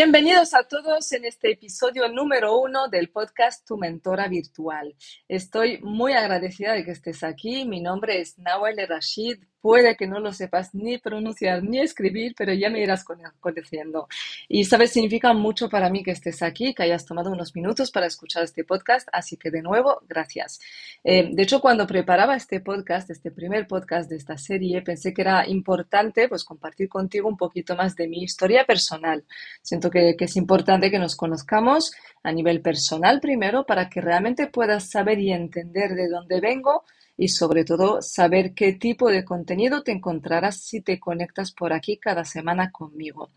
Bienvenidos a todos en este episodio número uno del podcast Tu Mentora Virtual. Estoy muy agradecida de que estés aquí. Mi nombre es Nawal Rashid, Puede que no lo sepas ni pronunciar ni escribir, pero ya me irás conociendo. Y sabes, significa mucho para mí que estés aquí, que hayas tomado unos minutos para escuchar este podcast, así que de nuevo, gracias. Eh, de hecho, cuando preparaba este podcast, este primer podcast de esta serie, pensé que era importante pues compartir contigo un poquito más de mi historia personal. Siento que, que es importante que nos conozcamos a nivel personal primero para que realmente puedas saber y entender de dónde vengo y sobre todo saber qué tipo de contenido te encontrarás si te conectas por aquí cada semana conmigo.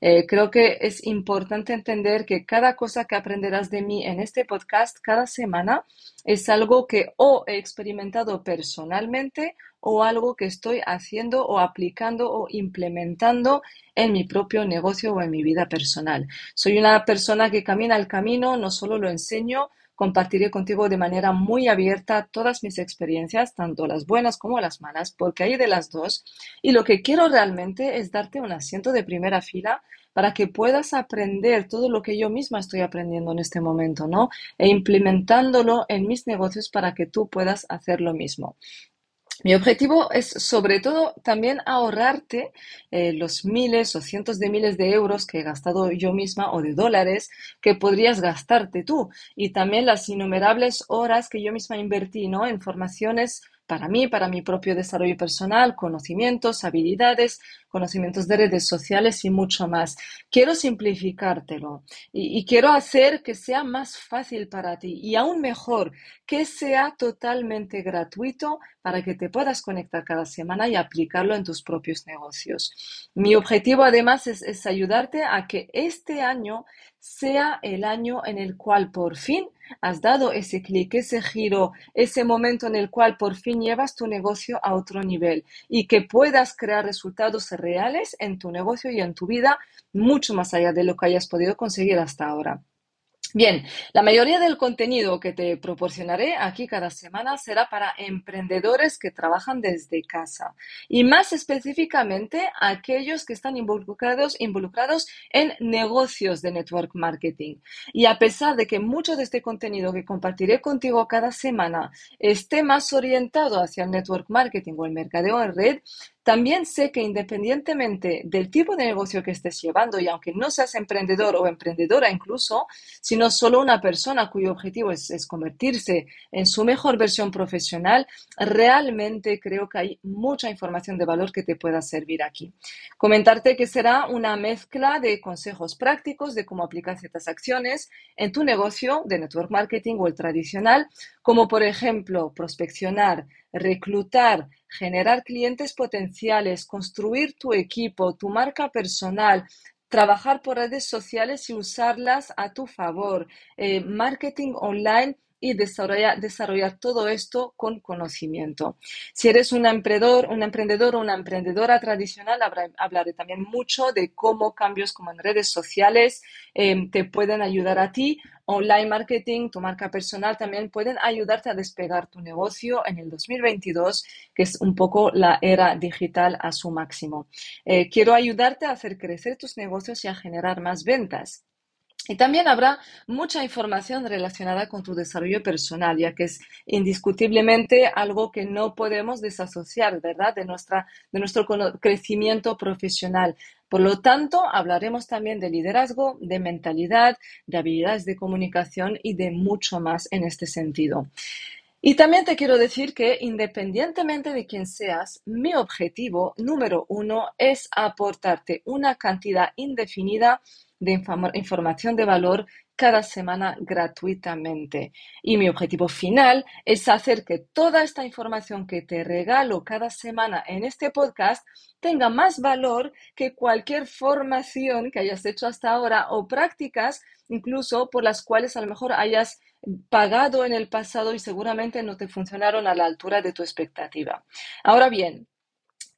Eh, creo que es importante entender que cada cosa que aprenderás de mí en este podcast cada semana es algo que o he experimentado personalmente o algo que estoy haciendo o aplicando o implementando en mi propio negocio o en mi vida personal. Soy una persona que camina el camino, no solo lo enseño, compartiré contigo de manera muy abierta todas mis experiencias, tanto las buenas como las malas, porque hay de las dos. Y lo que quiero realmente es darte un asiento de primera fila para que puedas aprender todo lo que yo misma estoy aprendiendo en este momento, ¿no? E implementándolo en mis negocios para que tú puedas hacer lo mismo. Mi objetivo es sobre todo también ahorrarte eh, los miles o cientos de miles de euros que he gastado yo misma o de dólares que podrías gastarte tú y también las innumerables horas que yo misma invertí ¿no? en formaciones para mí, para mi propio desarrollo personal, conocimientos, habilidades, conocimientos de redes sociales y mucho más. Quiero simplificártelo y, y, quiero hacer que sea más fácil para ti y aún mejor, que sea totalmente gratuito para que te puedas conectar cada semana y aplicarlo en tus propios negocios. Mi objetivo además es, es ayudarte a que este año sea el año en el cual por fin has dado ese clic, ese giro, ese momento en el cual por fin llevas tu negocio a otro nivel y que puedas crear resultados reales en tu negocio y en tu vida mucho más allá de lo que hayas podido conseguir hasta ahora. Bien, la mayoría del contenido que te proporcionaré aquí cada semana será para emprendedores que trabajan desde casa y más específicamente aquellos que están involucrados, involucrados en negocios de network marketing. Y a pesar de que mucho de este contenido que compartiré contigo cada semana esté más orientado hacia el network marketing o el mercadeo en red, también sé que independientemente del tipo de negocio que estés llevando, y aunque no seas emprendedor o emprendedora incluso, sino solo una persona cuyo objetivo es, convertirse en su mejor versión profesional, realmente creo que hay mucha información de valor que te pueda servir aquí. Comentarte que será una mezcla de consejos prácticos de cómo aplicar ciertas acciones en tu negocio de network marketing o el tradicional, como por ejemplo prospeccionar, reclutar, generar clientes potenciales, construir tu equipo, tu marca personal, trabajar por redes sociales y usarlas a tu favor, eh, marketing online y desarrollar, todo esto con conocimiento. Si eres un emprendedor, un emprendedor o una emprendedora tradicional, hablaré también mucho de cómo cambios como en redes sociales eh, te pueden ayudar a ti. Online marketing, tu marca personal también pueden ayudarte a despegar tu negocio en el 2022, que es un poco la era digital a su máximo. Eh, quiero ayudarte a hacer crecer tus negocios y a generar más ventas. Y también habrá mucha información relacionada con tu desarrollo personal, ya que es indiscutiblemente algo que no podemos desasociar, ¿verdad?, de, nuestra, de nuestro crecimiento profesional. Por lo tanto, hablaremos también de liderazgo, de mentalidad, de habilidades de comunicación y de mucho más en este sentido. Y también te quiero decir que independientemente de quién seas, mi objetivo número uno es aportarte una cantidad indefinida de información de valor cada semana gratuitamente. Y mi objetivo final es hacer que toda esta información que te regalo cada semana en este podcast tenga más valor que cualquier formación que hayas hecho hasta ahora o prácticas incluso por las cuales a lo mejor hayas pagado en el pasado y seguramente no te funcionaron a la altura de tu expectativa. Ahora bien,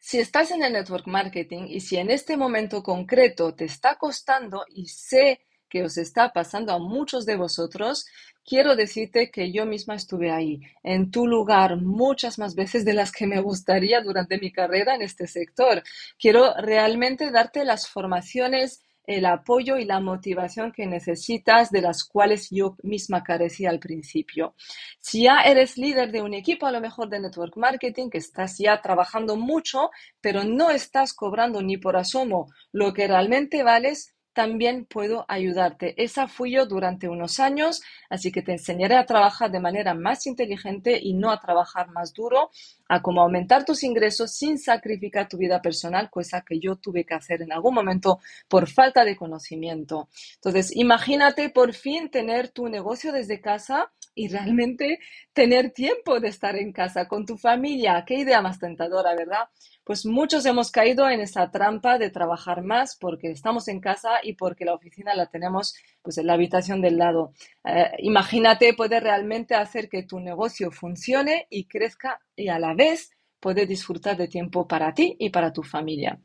si estás en el network marketing y si en este momento concreto te está costando y sé que os está pasando a muchos de vosotros, quiero decirte que yo misma estuve ahí, en tu lugar, muchas más veces de las que me gustaría durante mi carrera en este sector. Quiero realmente darte las formaciones el apoyo y la motivación que necesitas, de las cuales yo misma carecía al principio. Si ya eres líder de un equipo, a lo mejor de network marketing, que estás ya trabajando mucho, pero no estás cobrando ni por asomo lo que realmente vales, también puedo ayudarte. Esa fui yo durante unos años, así que te enseñaré a trabajar de manera más inteligente y no a trabajar más duro, a cómo aumentar tus ingresos sin sacrificar tu vida personal, cosa que yo tuve que hacer en algún momento por falta de conocimiento. Entonces, imagínate por fin tener tu negocio desde casa y realmente tener tiempo de estar en casa con tu familia. Qué idea más tentadora, ¿verdad? Pues muchos hemos caído en esa trampa de trabajar más porque estamos en casa y porque la oficina la tenemos pues en la habitación del lado. Eh, imagínate poder realmente hacer que tu negocio funcione y crezca y a la vez poder disfrutar de tiempo para ti y para tu familia.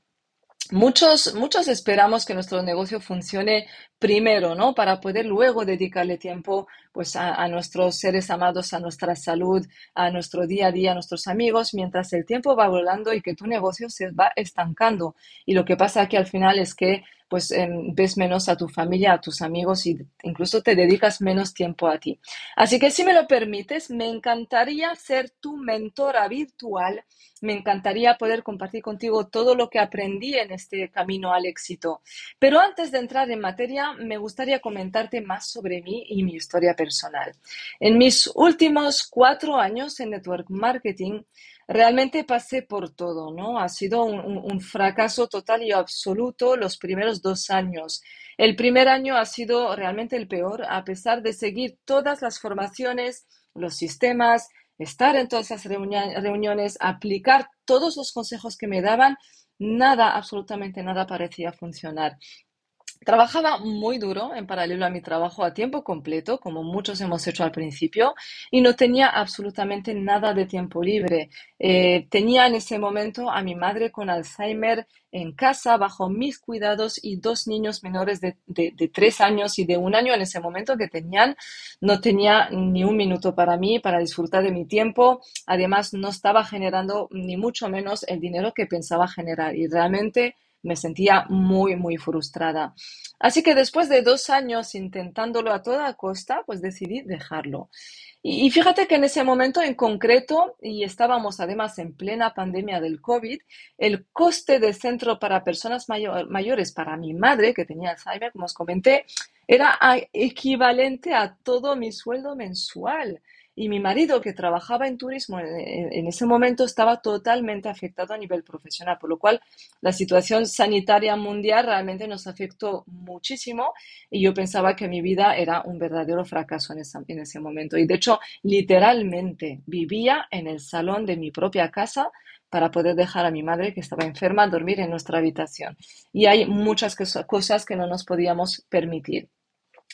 Muchos, muchos esperamos que nuestro negocio funcione primero, ¿no? Para poder luego dedicarle tiempo, pues, a, a, nuestros seres amados, a nuestra salud, a nuestro día a día, a nuestros amigos, mientras el tiempo va volando y que tu negocio se va estancando. Y lo que pasa aquí al final es que pues ves menos a tu familia, a tus amigos y incluso te dedicas menos tiempo a ti. Así que si me lo permites, me encantaría ser tu mentora virtual, me encantaría poder compartir contigo todo lo que aprendí en este camino al éxito. Pero antes de entrar en materia, me gustaría comentarte más sobre mí y mi historia personal. En mis últimos cuatro años en Network Marketing, realmente pasé por todo, ¿no? Ha sido un, fracaso total y absoluto los primeros dos años. El primer año ha sido realmente el peor, a pesar de seguir todas las formaciones, los sistemas, estar en todas esas reuniones, aplicar todos los consejos que me daban, nada, absolutamente nada parecía funcionar. Trabajaba muy duro en paralelo a mi trabajo a tiempo completo, como muchos hemos hecho al principio, y no tenía absolutamente nada de tiempo libre. Eh, tenía en ese momento a mi madre con Alzheimer en casa bajo mis cuidados y dos niños menores de, de, tres años y de un año en ese momento que tenían. No tenía ni un minuto para mí, para disfrutar de mi tiempo. Además, no estaba generando ni mucho menos el dinero que pensaba generar y realmente me sentía muy, muy frustrada. Así que después de dos años intentándolo a toda costa, pues decidí dejarlo. Y, fíjate que en ese momento en concreto, y estábamos además en plena pandemia del COVID, el coste del centro para personas mayores para mi madre, que tenía Alzheimer, como os comenté, era equivalente a todo mi sueldo mensual. Y mi marido, que trabajaba en turismo en, ese momento, estaba totalmente afectado a nivel profesional, por lo cual la situación sanitaria mundial realmente nos afectó muchísimo y yo pensaba que mi vida era un verdadero fracaso en, ese momento. Y de hecho, literalmente vivía en el salón de mi propia casa para poder dejar a mi madre que estaba enferma dormir en nuestra habitación. Y hay muchas cosas que no nos podíamos permitir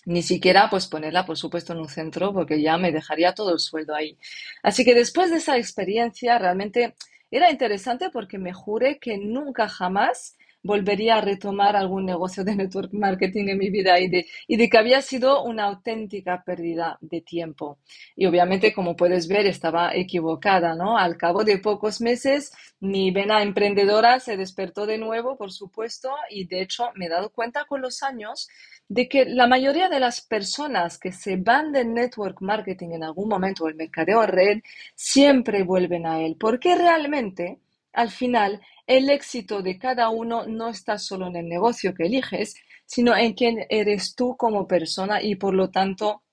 ni siquiera pues ponerla, por supuesto, en un centro, porque ya me dejaría todo el sueldo ahí. Así que después de esa experiencia, realmente era interesante porque me juré que nunca jamás volvería a retomar algún negocio de network marketing en mi vida y de, y de que había sido una auténtica pérdida de tiempo. Y obviamente, como puedes ver, estaba equivocada, ¿no? Al cabo de pocos meses, mi vena emprendedora se despertó de nuevo, por supuesto, y de hecho me he dado cuenta con los años de que la mayoría de las personas que se van del network marketing en algún momento o el mercadeo red siempre vuelven a él, porque realmente al final el éxito de cada uno no está solo en el negocio que eliges, sino en quién eres tú como persona y por lo tanto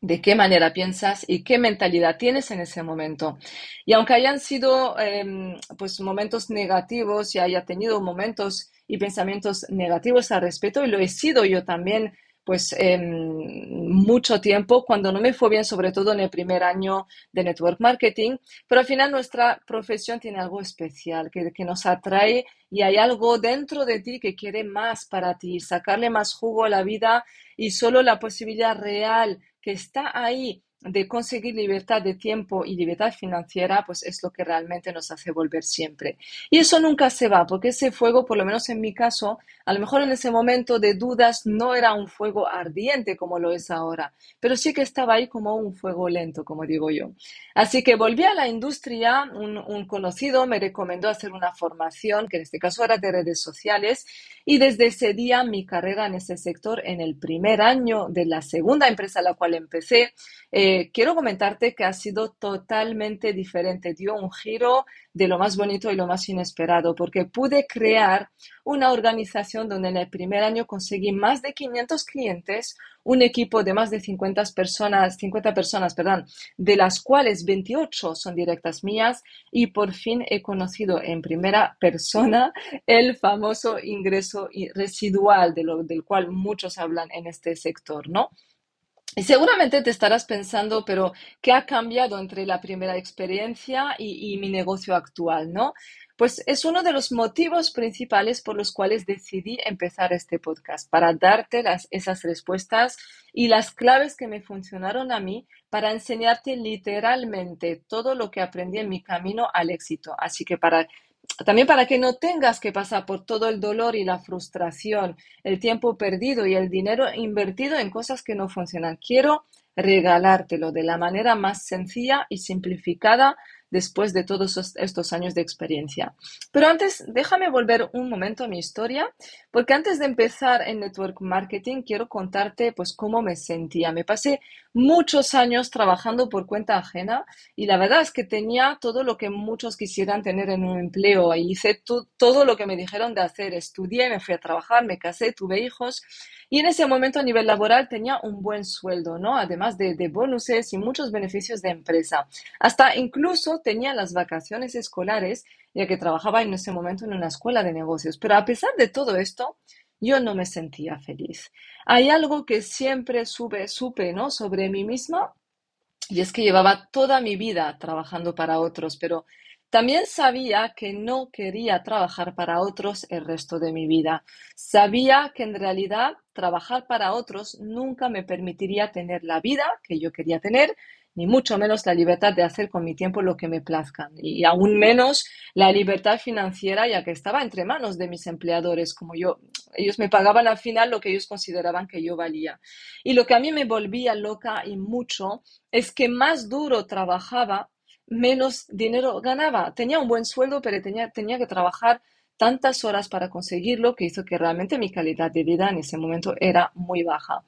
de qué manera piensas y qué mentalidad tienes en ese momento. Y aunque hayan sido em, pues momentos negativos y haya tenido momentos y pensamientos negativos al respecto, y lo he sido yo también pues mucho tiempo cuando no me fue bien, sobre todo en el primer año de network marketing, pero al final nuestra profesión tiene algo especial que, que nos atrae y hay algo dentro de ti que quiere más para ti, sacarle más jugo a la vida y solo la posibilidad real que está ahí de conseguir libertad de tiempo y libertad financiera, pues es lo que realmente nos hace volver siempre. Y eso nunca se va, porque ese fuego, por lo menos en mi caso, a lo mejor en ese momento de dudas no era un fuego ardiente como lo es ahora, pero sí que estaba ahí como un fuego lento, como digo yo. Así que volví a la industria, un, conocido me recomendó hacer una formación, que en este caso era de redes sociales, y desde ese día mi carrera en ese sector, en el primer año de la segunda empresa a la cual empecé, eh, quiero comentarte que ha sido totalmente diferente, dio un giro de lo más bonito y lo más inesperado, porque pude crear una organización donde en el primer año conseguí más de 500 clientes, un equipo de más de 50 personas, 50 personas, perdón, de las cuales 28 son directas mías y por fin he conocido en primera persona el famoso ingreso residual de lo, del cual muchos hablan en este sector, ¿no? Y seguramente te estarás pensando, pero ¿qué ha cambiado entre la primera experiencia y, mi negocio actual, no? Pues es uno de los motivos principales por los cuales decidí empezar este podcast, para darte las, esas respuestas y las claves que me funcionaron a mí para enseñarte literalmente todo lo que aprendí en mi camino al éxito. Así que para también para que no tengas que pasar por todo el dolor y la frustración, el tiempo perdido y el dinero invertido en cosas que no funcionan. Quiero regalártelo de la manera más sencilla y simplificada después de todos estos años de experiencia. Pero antes, déjame volver un momento a mi historia, porque antes de empezar en Network Marketing, quiero contarte pues cómo me sentía. Me pasé muchos años trabajando por cuenta ajena y la verdad es que tenía todo lo que muchos quisieran tener en un empleo. Hice todo lo que me dijeron de hacer. Estudié, me fui a trabajar, me casé, tuve hijos y en ese momento a nivel laboral tenía un buen sueldo, ¿no? Además de, de bonuses y muchos beneficios de empresa. Hasta incluso tenía las vacaciones escolares, ya que trabajaba en ese momento en una escuela de negocios. Pero a pesar de todo esto, yo no me sentía feliz. Hay algo que siempre sube, supe, ¿no? Sobre mí misma, y es que llevaba toda mi vida trabajando para otros, pero también sabía que no quería trabajar para otros el resto de mi vida. Sabía que en realidad trabajar para otros nunca me permitiría tener la vida que yo quería tener, ni mucho menos la libertad de hacer con mi tiempo lo que me plazca, y aún menos la libertad financiera, ya que estaba entre manos de mis empleadores, como yo, ellos me pagaban al final lo que ellos consideraban que yo valía. Y lo que a mí me volvía loca y mucho es que más duro trabajaba, menos dinero ganaba. Tenía un buen sueldo, pero tenía, tenía que trabajar tantas horas para conseguirlo que hizo que realmente mi calidad de vida en ese momento era muy baja.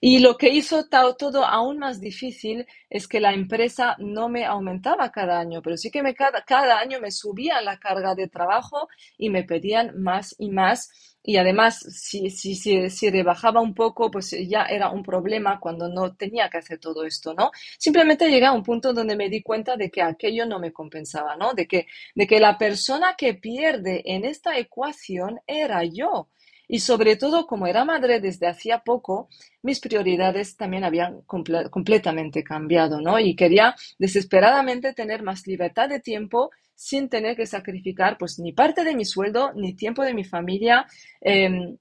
Y lo que hizo todo aún más difícil es que la empresa no me aumentaba cada año, pero sí que me, cada, cada año me subía la carga de trabajo y me pedían más y más y además, si, si, si, si, rebajaba un poco, pues ya era un problema cuando no tenía que hacer todo esto, ¿no? Simplemente llegué a un punto donde me di cuenta de que aquello no me compensaba, ¿no? De que, de que la persona que pierde en esta ecuación era yo. Y sobre todo, como era madre desde hacía poco, mis prioridades también habían completamente cambiado, ¿no? Y quería desesperadamente tener más libertad de tiempo sin tener que sacrificar pues ni parte de mi sueldo ni tiempo de mi familia. Em,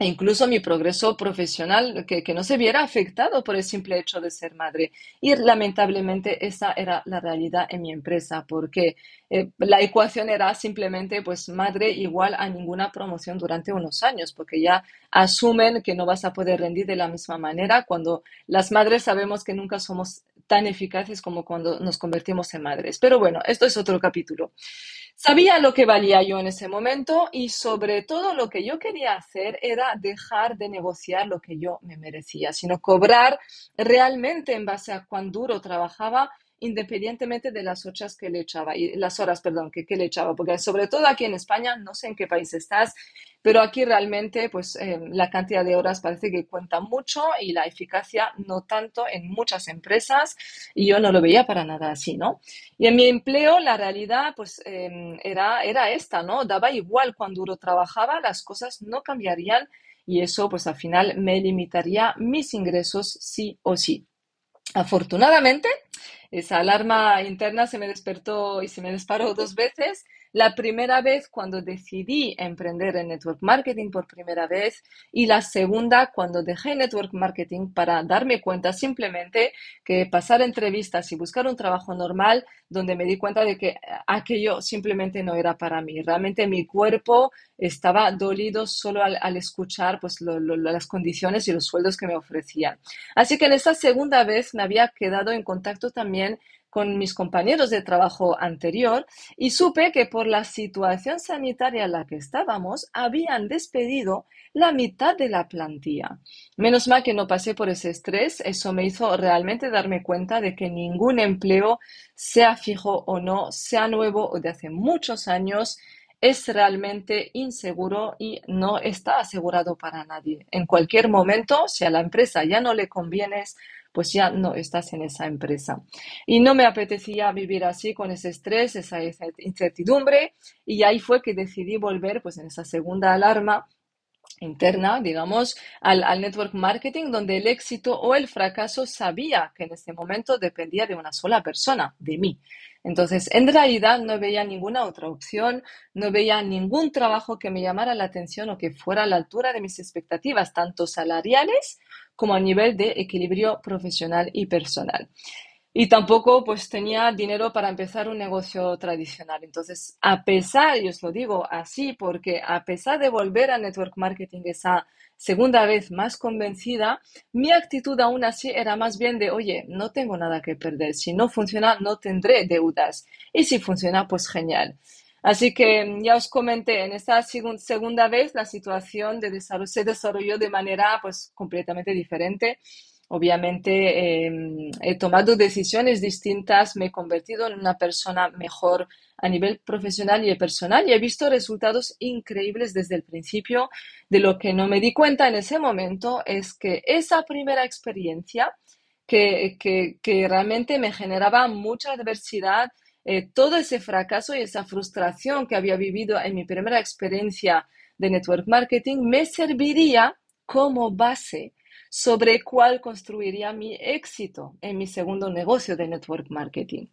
e incluso mi progreso profesional, que, no se viera afectado por el simple hecho de ser madre. Y lamentablemente esa era la realidad en mi empresa, porque eh, la ecuación era simplemente pues madre igual a ninguna promoción durante unos años, porque ya asumen que no vas a poder rendir de la misma manera cuando las madres sabemos que nunca somos tan eficaces como cuando nos convertimos en madres. Pero bueno, esto es otro capítulo. Sabía lo que valía yo en ese momento y sobre todo lo que yo quería hacer era dejar de negociar lo que yo me merecía, sino cobrar realmente en base a cuán duro trabajaba independientemente de las horas que le echaba, y las horas, perdón, que, que, le echaba, porque sobre todo aquí en España, no sé en qué país estás, pero aquí realmente, pues eh, la cantidad de horas parece que cuenta mucho y la eficacia no tanto en muchas empresas, y yo no lo veía para nada así, ¿no? Y en mi empleo, la realidad, pues em, era, era esta, ¿no? Daba igual cuando duro trabajaba, las cosas no cambiarían y eso, pues al final me limitaría mis ingresos sí o sí. Afortunadamente, esa alarma interna se me despertó y se me disparó dos veces La primera vez cuando decidí emprender en network marketing por primera vez y la segunda cuando dejé network marketing para darme cuenta simplemente que pasar entrevistas y buscar un trabajo normal donde me di cuenta de que aquello simplemente no era para mí. Realmente mi cuerpo estaba dolido solo al, escuchar pues, las condiciones y los sueldos que me ofrecían. Así que en esa segunda vez me había quedado en contacto también con mis compañeros de trabajo anterior y supe que por la situación sanitaria en la que estábamos habían despedido la mitad de la plantilla. Menos mal que no pasé por ese estrés, eso me hizo realmente darme cuenta de que ningún empleo, sea fijo o no, sea nuevo o de hace muchos años, es realmente inseguro y no está asegurado para nadie. En cualquier momento, si a la empresa ya no le convienes, pues ya no estás en esa empresa. Y no me apetecía vivir así con ese estrés, esa, incertidumbre, y ahí fue que decidí volver, pues en esa segunda alarma interna, digamos, al, al, network marketing, donde el éxito o el fracaso sabía que en ese momento dependía de una sola persona, de mí. Entonces, en realidad no veía ninguna otra opción, no veía ningún trabajo que me llamara la atención o que fuera a la altura de mis expectativas, tanto salariales como a nivel de equilibrio profesional y personal. Y tampoco pues tenía dinero para empezar un negocio tradicional. Entonces, a pesar, y os lo digo así, porque a pesar de volver a network marketing esa segunda vez más convencida, mi actitud aún así era más bien de, oye, no tengo nada que perder. Si no funciona, no tendré deudas. Y si funciona, pues genial. Así que ya os comenté, en esta segunda vez la situación de desarrollo, se desarrolló de manera pues completamente diferente. Obviamente em, he tomado decisiones distintas, me he convertido en una persona mejor a nivel profesional y personal y he visto resultados increíbles desde el principio. De lo que no me di cuenta en ese momento es que esa primera experiencia que, que, que realmente me generaba mucha adversidad, eh, todo ese fracaso y esa frustración que había vivido en mi primera experiencia de network marketing me serviría como base sobre cuál construiría mi éxito en mi segundo negocio de network marketing.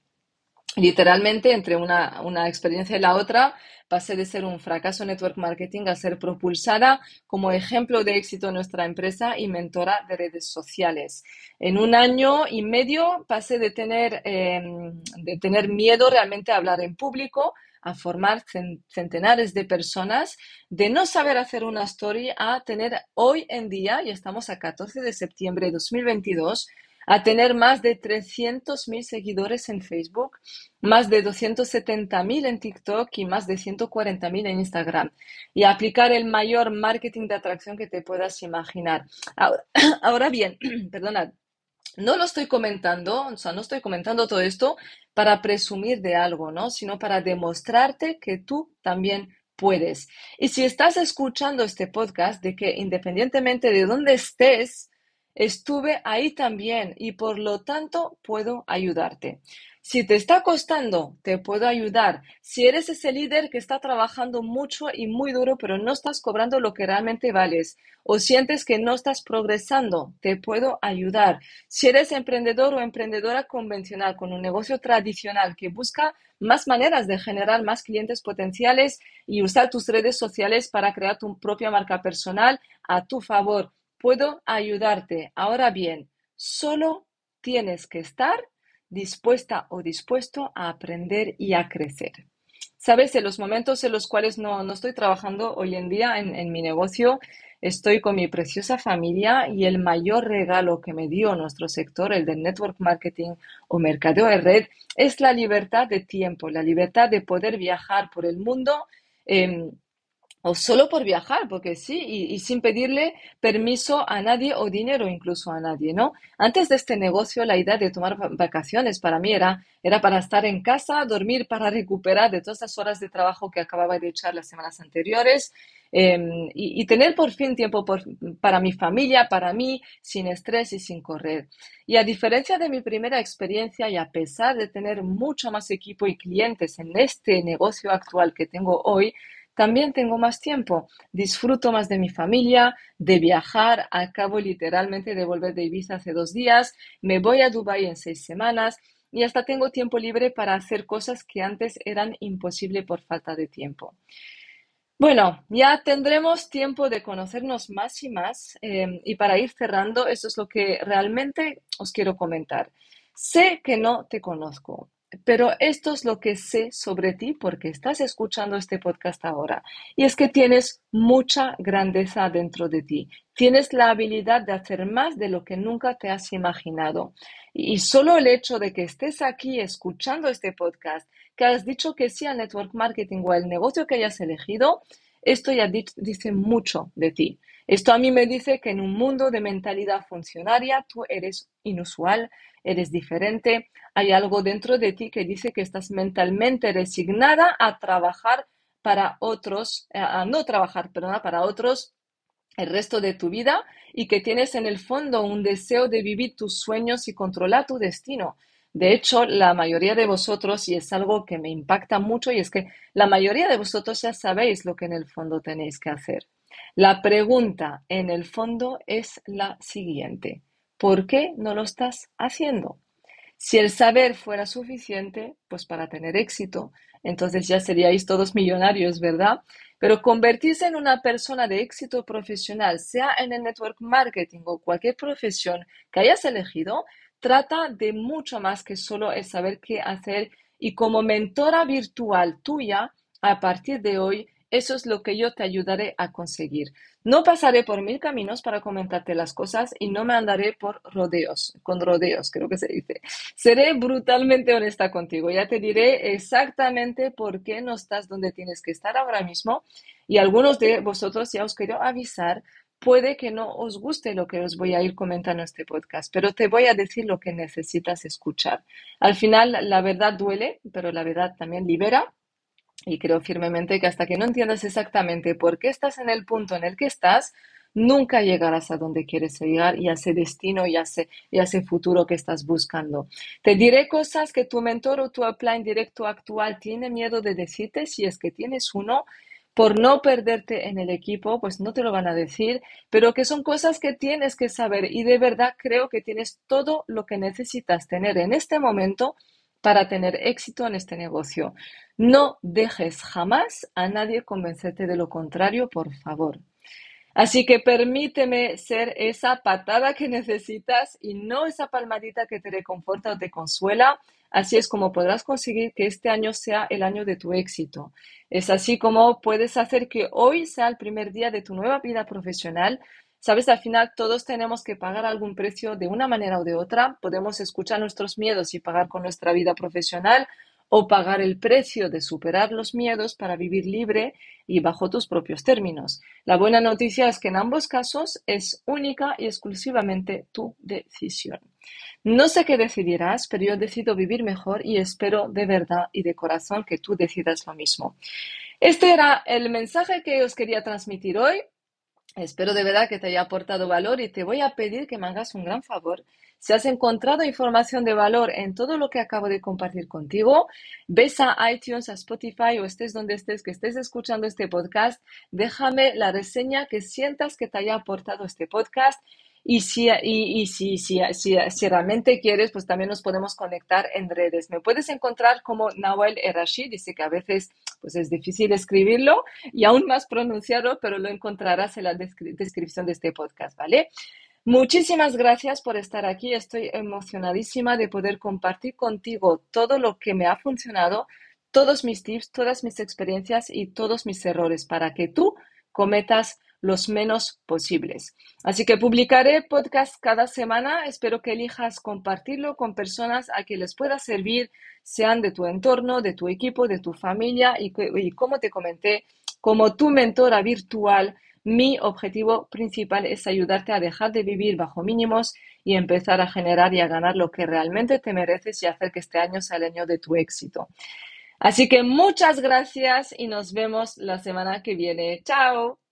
Literalmente, entre una, una, experiencia y la otra, pasé de ser un fracaso network marketing a ser propulsada como ejemplo de éxito en nuestra empresa y mentora de redes sociales. En un año y medio pasé de tener, em, de tener miedo realmente a hablar en público a formar centenares de personas, de no saber hacer una story a tener hoy en día, y estamos a 14 de septiembre de 2022, a tener más de 300.000 seguidores en Facebook, más de 270.000 en TikTok y más de 140.000 en Instagram. Y aplicar el mayor marketing de atracción que te puedas imaginar. Ahora, ahora bien, perdonad, no lo estoy comentando, o sea, no estoy comentando todo esto para presumir de algo, ¿no? Sino para demostrarte que tú también puedes. Y si estás escuchando este podcast, de que independientemente de dónde estés, Estuve ahí también y por lo tanto puedo ayudarte. Si te está costando, te puedo ayudar. Si eres ese líder que está trabajando mucho y muy duro, pero no estás cobrando lo que realmente vales, o sientes que no estás progresando, te puedo ayudar. Si eres emprendedor o emprendedora convencional con un negocio tradicional que busca más maneras de generar más clientes potenciales y usar tus redes sociales para crear tu propia marca personal a tu favor, puedo ayudarte. Ahora bien, solo tienes que estar dispuesta o dispuesto a aprender y a crecer. Sabes, en los momentos en los cuales no, estoy trabajando hoy en día en, en mi negocio, estoy con mi preciosa familia y el mayor regalo que me dio nuestro sector, el de network marketing o mercadeo de red, es la libertad de tiempo, la libertad de poder viajar por el mundo. Em, o solo por viajar, porque sí, y, sin pedirle permiso a nadie o dinero incluso a nadie, ¿no? Antes de este negocio, la idea de tomar vacaciones para mí era, era para estar en casa, dormir para recuperar de todas las horas de trabajo que acababa de echar las semanas anteriores em, y, tener por fin tiempo para mi familia, para mí, sin estrés y sin correr. Y a diferencia de mi primera experiencia y a pesar de tener mucho más equipo y clientes en este negocio actual que tengo hoy, también tengo más tiempo, disfruto más de mi familia, de viajar, acabo literalmente de volver de Ibiza hace dos días, me voy a Dubái en seis semanas y hasta tengo tiempo libre para hacer cosas que antes eran imposibles por falta de tiempo. Bueno, ya tendremos tiempo de conocernos más y más em, y para ir cerrando, eso es lo que realmente os quiero comentar. Sé que no te conozco, pero esto es lo que sé sobre ti porque estás escuchando este podcast ahora. Y es que tienes mucha grandeza dentro de ti. Tienes la habilidad de hacer más de lo que nunca te has imaginado. Y solo el hecho de que estés aquí escuchando este podcast, que has dicho que sí al network marketing o al negocio que hayas elegido, esto ya dice mucho de ti. Esto a mí me dice que en un mundo de mentalidad funcionaria tú eres inusual, eres diferente, hay algo dentro de ti que dice que estás mentalmente resignada a trabajar para otros, eh, a no trabajar, perdón, para otros el resto de tu vida y que tienes en el fondo un deseo de vivir tus sueños y controlar tu destino. De hecho, la mayoría de vosotros, y es algo que me impacta mucho, y es que la mayoría de vosotros ya sabéis lo que en el fondo tenéis que hacer. La pregunta en el fondo es la siguiente. ¿Por qué no lo estás haciendo? Si el saber fuera suficiente, pues para tener éxito, entonces ya seríais todos millonarios, ¿verdad? Pero convertirse en una persona de éxito profesional, sea en el network marketing o cualquier profesión que hayas elegido, trata de mucho más que solo el saber qué hacer y como mentora virtual tuya, a partir de hoy, eso es lo que yo te ayudaré a conseguir. No pasaré por mil caminos para comentarte las cosas y no me andaré por rodeos, con rodeos, creo que se dice. Seré brutalmente honesta contigo. Ya te diré exactamente por qué no estás donde tienes que estar ahora mismo. Y algunos de vosotros ya os quiero avisar puede que no os guste lo que os voy a ir comentando en este podcast, pero te voy a decir lo que necesitas escuchar. Al final, la verdad duele, pero la verdad también libera y creo firmemente que hasta que no entiendas exactamente por qué estás en el punto en el que estás, nunca llegarás a donde quieres llegar y a ese destino y a ese, y a ese futuro que estás buscando. Te diré cosas que tu mentor o tu upline directo actual tiene miedo de decirte si es que tienes uno por no perderte en el equipo, pues no te lo van a decir, pero que son cosas que tienes que saber y de verdad creo que tienes todo lo que necesitas tener en este momento para tener éxito en este negocio. No dejes jamás a nadie convencerte de lo contrario, por favor. Así que permíteme ser esa patada que necesitas y no esa palmadita que te reconforta o te consuela. Así es como podrás conseguir que este año sea el año de tu éxito. Es así como puedes hacer que hoy sea el primer día de tu nueva vida profesional Sabes, al final todos tenemos que pagar algún precio de una manera o de otra. Podemos escuchar nuestros miedos y pagar con nuestra vida profesional o pagar el precio de superar los miedos para vivir libre y bajo tus propios términos. La buena noticia es que en ambos casos es única y exclusivamente tu decisión. No sé qué decidirás, pero yo decido vivir mejor y espero de verdad y de corazón que tú decidas lo mismo. Este era el mensaje que os quería transmitir hoy. Espero de verdad que te haya aportado valor y te voy a pedir que me hagas un gran favor. Si has encontrado información de valor en todo lo que acabo de compartir contigo, ves a iTunes, a Spotify o estés donde estés, que estés escuchando este podcast, déjame la reseña que sientas que te haya aportado este podcast y si, y, si, si, si, realmente quieres, pues también nos podemos conectar en redes. Me puedes encontrar como Nawal Erashi, dice que a veces pues es difícil escribirlo y aún más pronunciarlo, pero lo encontrarás en la descripción de este podcast, ¿vale? Muchísimas gracias por estar aquí. Estoy emocionadísima de poder compartir contigo todo lo que me ha funcionado, todos mis tips, todas mis experiencias y todos mis errores para que tú cometas los menos posibles. Así que publicaré podcast cada semana. Espero que elijas compartirlo con personas a que les pueda servir, sean de tu entorno, de tu equipo, de tu familia y, y como te comenté, como tu mentora virtual. Mi objetivo principal es ayudarte a dejar de vivir bajo mínimos y empezar a generar y a ganar lo que realmente te mereces y hacer que este año sea el año de tu éxito. Así que muchas gracias y nos vemos la semana que viene. Chao.